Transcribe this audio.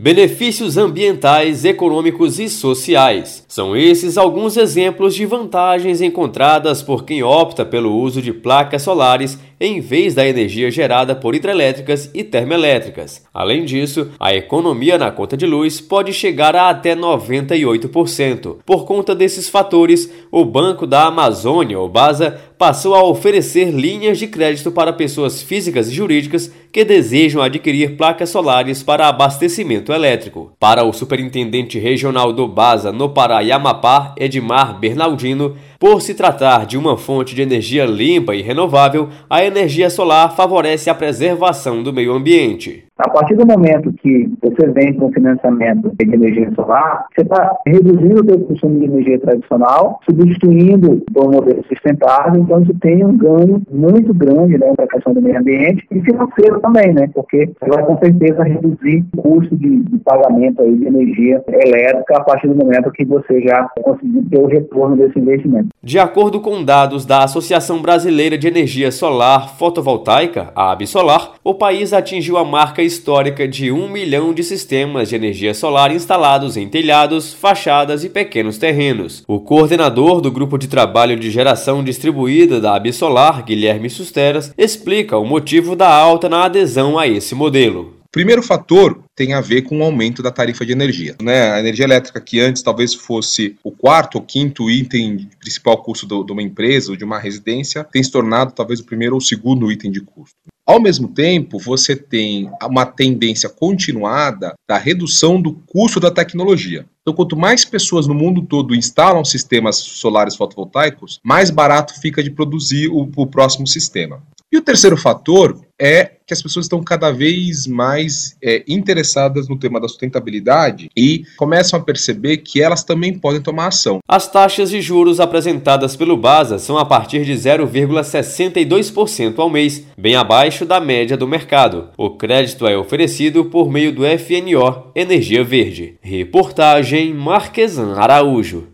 Benefícios ambientais, econômicos e sociais. São esses alguns exemplos de vantagens encontradas por quem opta pelo uso de placas solares em vez da energia gerada por hidrelétricas e termoelétricas. Além disso, a economia na conta de luz pode chegar a até 98%. Por conta desses fatores, o Banco da Amazônia, o BASA, passou a oferecer linhas de crédito para pessoas físicas e jurídicas que desejam adquirir placas solares para abastecimento elétrico. Para o superintendente regional do BASA no Pará e Amapá, Edmar Bernardino, por se tratar de uma fonte de energia limpa e renovável, a energia solar favorece a preservação do meio ambiente. A partir do momento que você vem com financiamento de energia solar, você está reduzindo o seu consumo de energia tradicional, substituindo por um modelo sustentável, então você tem um ganho muito grande né, para a questão do meio ambiente e financeiro também, né? Porque você vai com certeza reduzir o custo de, de pagamento aí de energia elétrica a partir do momento que você já conseguiu ter o retorno desse investimento. De acordo com dados da Associação Brasileira de Energia Solar Fotovoltaica, a Absolar, o país atingiu a marca histórica de um milhão de sistemas de energia solar instalados em telhados, fachadas e pequenos terrenos. O coordenador do Grupo de Trabalho de Geração Distribuída da Absolar, Guilherme Susteras, explica o motivo da alta na adesão a esse modelo. Primeiro fator tem a ver com o aumento da tarifa de energia. Né? A energia elétrica, que antes talvez fosse o quarto ou quinto item principal custo do, de uma empresa ou de uma residência, tem se tornado talvez o primeiro ou segundo item de custo. Ao mesmo tempo, você tem uma tendência continuada da redução do custo da tecnologia. Então, quanto mais pessoas no mundo todo instalam sistemas solares fotovoltaicos, mais barato fica de produzir o, o próximo sistema. E o terceiro fator é que as pessoas estão cada vez mais é, interessadas no tema da sustentabilidade e começam a perceber que elas também podem tomar ação. As taxas de juros apresentadas pelo BASA são a partir de 0,62% ao mês, bem abaixo da média do mercado. O crédito é oferecido por meio do FNO Energia Verde. Reportagem Marquesan Araújo.